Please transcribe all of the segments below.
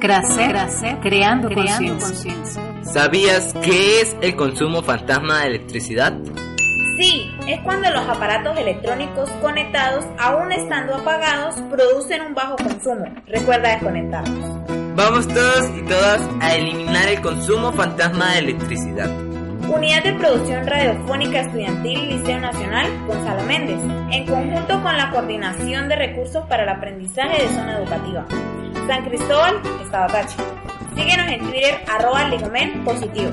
Crecer, creando, conciencia. ¿Sabías qué es el consumo fantasma de electricidad? Sí, es cuando los aparatos electrónicos conectados, aún estando apagados, producen un bajo consumo. Recuerda desconectarlos. Vamos todos y todas a eliminar el consumo fantasma de electricidad. Unidad de Producción Radiofónica Estudiantil Liceo Nacional Gonzalo Méndez, en conjunto con la Coordinación de Recursos para el Aprendizaje de Zona Educativa. San Cristóbal, Estado Tachi. Síguenos en Twitter, arroba Legomen Positivo.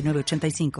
906985.